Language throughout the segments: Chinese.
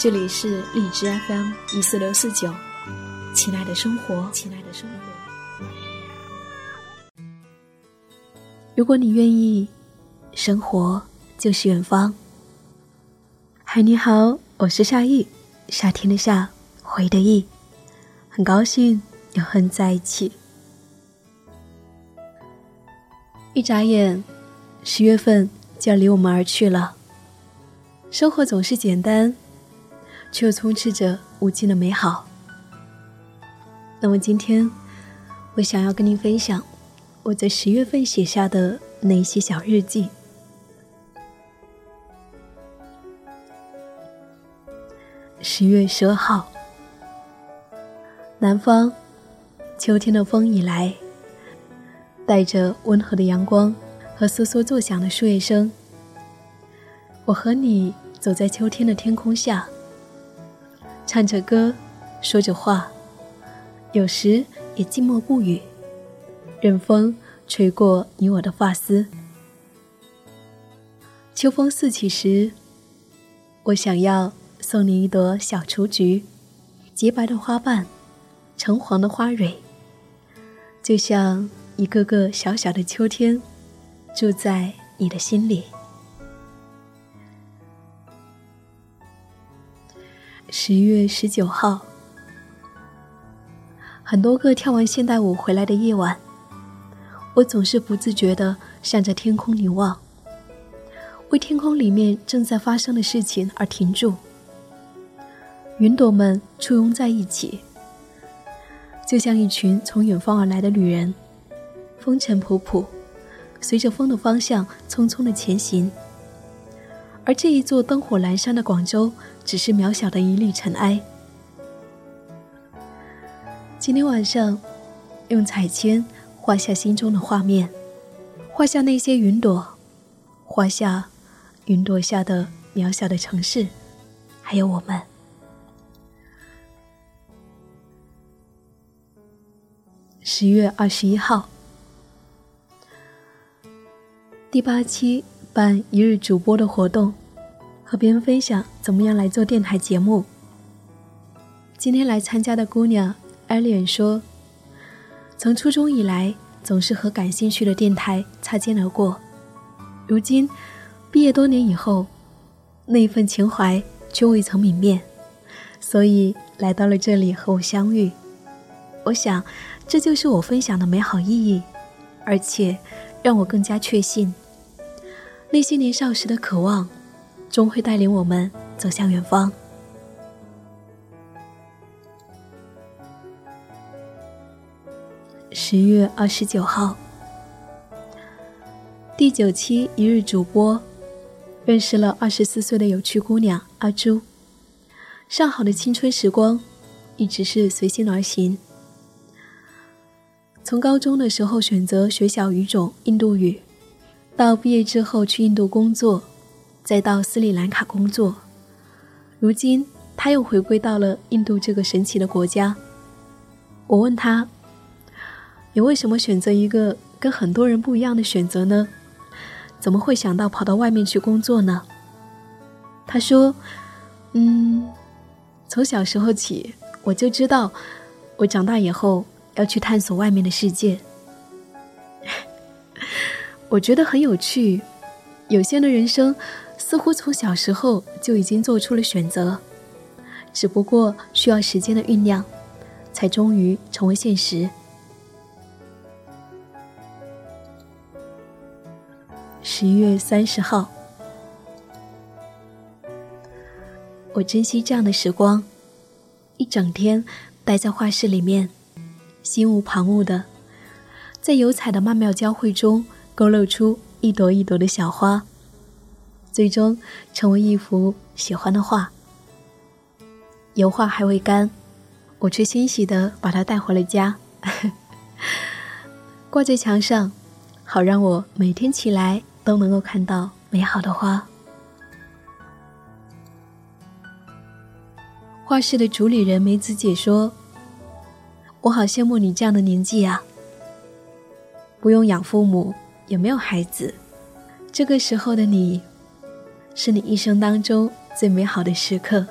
这里是荔枝 FM 一四六四九，亲爱的生活，亲爱的生活。如果你愿意，生活就是远方。嗨，你好，我是夏意，夏天的夏，回的意，很高兴又和你在一起。一眨眼，十月份就要离我们而去了。生活总是简单。却又充斥着无尽的美好。那么今天，我想要跟您分享我在十月份写下的那些小日记。十月十二号，南方，秋天的风已来，带着温和的阳光和簌簌作响的树叶声。我和你走在秋天的天空下。唱着歌，说着话，有时也静默不语，任风吹过你我的发丝。秋风四起时，我想要送你一朵小雏菊，洁白的花瓣，橙黄的花蕊，就像一个个小小的秋天，住在你的心里。十月十九号，很多个跳完现代舞回来的夜晚，我总是不自觉的向着天空凝望，为天空里面正在发生的事情而停住。云朵们簇拥在一起，就像一群从远方而来的旅人，风尘仆仆，随着风的方向匆匆的前行。而这一座灯火阑珊的广州。只是渺小的一粒尘埃。今天晚上，用彩铅画下心中的画面，画下那些云朵，画下云朵下的渺小的城市，还有我们。十月二十一号，第八期办一日主播的活动。和别人分享怎么样来做电台节目。今天来参加的姑娘艾莲说：“从初中以来，总是和感兴趣的电台擦肩而过。如今毕业多年以后，那一份情怀却未曾泯灭，所以来到了这里和我相遇。我想，这就是我分享的美好意义，而且让我更加确信那些年少时的渴望。”终会带领我们走向远方。十月二十九号，第九期一日主播，认识了二十四岁的有趣姑娘阿朱。上好的青春时光，一直是随心而行。从高中的时候选择学小语种印度语，到毕业之后去印度工作。再到斯里兰卡工作，如今他又回归到了印度这个神奇的国家。我问他：“你为什么选择一个跟很多人不一样的选择呢？怎么会想到跑到外面去工作呢？”他说：“嗯，从小时候起，我就知道，我长大以后要去探索外面的世界。我觉得很有趣，有些的人生。”似乎从小时候就已经做出了选择，只不过需要时间的酝酿，才终于成为现实。十一月三十号，我珍惜这样的时光，一整天待在画室里面，心无旁骛的，在油彩的曼妙交汇中勾勒出一朵一朵的小花。最终成为一幅喜欢的画。油画还未干，我却欣喜的把它带回了家，挂在墙上，好让我每天起来都能够看到美好的花。画室的主理人梅子姐说：“我好羡慕你这样的年纪啊，不用养父母，也没有孩子，这个时候的你，是你一生当中最美好的时刻。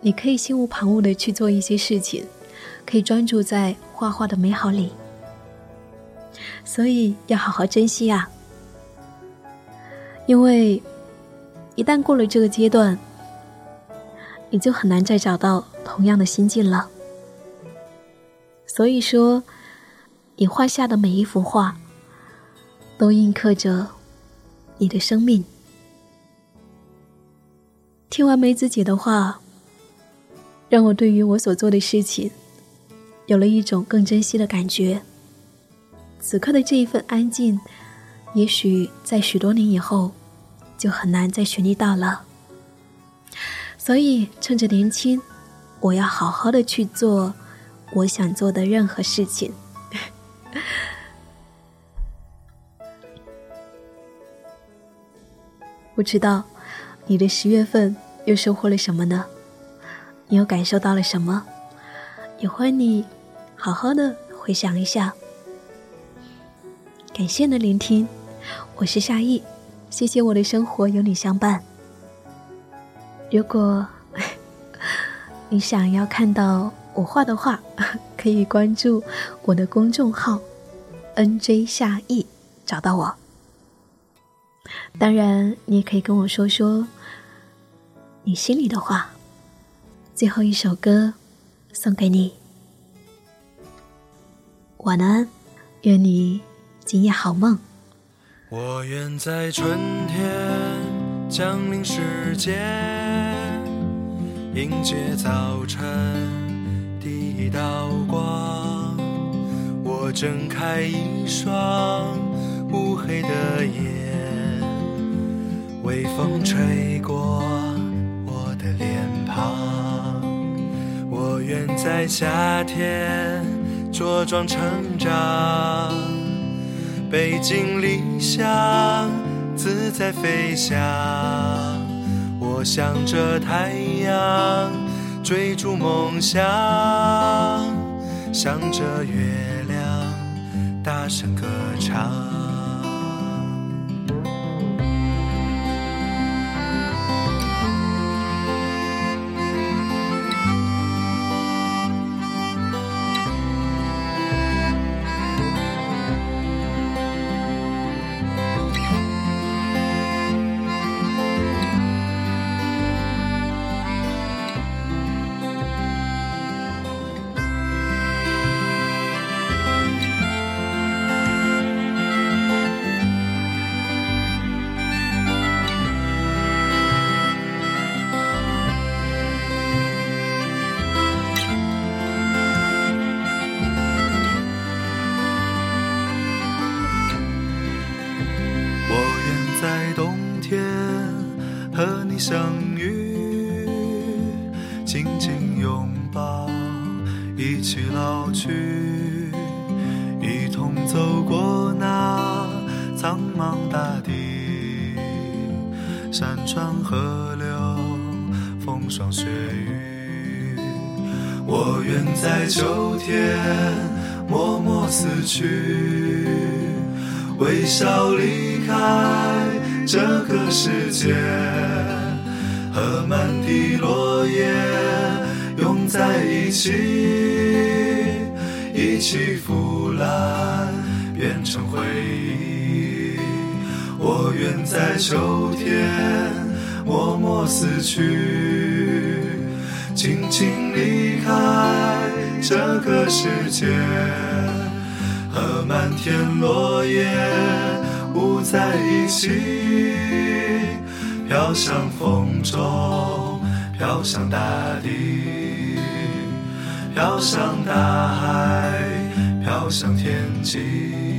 你可以心无旁骛的去做一些事情，可以专注在画画的美好里，所以要好好珍惜啊！因为一旦过了这个阶段。”你就很难再找到同样的心境了。所以说，你画下的每一幅画，都印刻着你的生命。听完梅子姐的话，让我对于我所做的事情，有了一种更珍惜的感觉。此刻的这一份安静，也许在许多年以后，就很难再寻觅到了。所以，趁着年轻，我要好好的去做我想做的任何事情。不知道你的十月份又收获了什么呢？你又感受到了什么？也欢迎你好好的回想一下。感谢你的聆听，我是夏意，谢谢我的生活有你相伴。如果 你想要看到我画的画，可以关注我的公众号 “nj 夏意”，找到我。当然，你也可以跟我说说你心里的话。最后一首歌送给你，晚安，愿你今夜好梦。我愿在春天。降临世间，迎接早晨第一道光。我睁开一双乌黑的眼，微风吹过我的脸庞。我愿在夏天茁壮成长，背井离乡。自在飞翔，我向着太阳追逐梦想，向着月亮大声歌唱。相遇，紧紧拥抱，一起老去，一同走过那苍茫大地，山川河流，风霜雪雨。我愿在秋天默默死去，微笑离开这个世界。和满地落叶拥在一起，一起腐烂变成回忆。我愿在秋天默默死去，静静离开这个世界，和满天落叶舞在一起。飘向风中，飘向大地，飘向大海，飘向天际。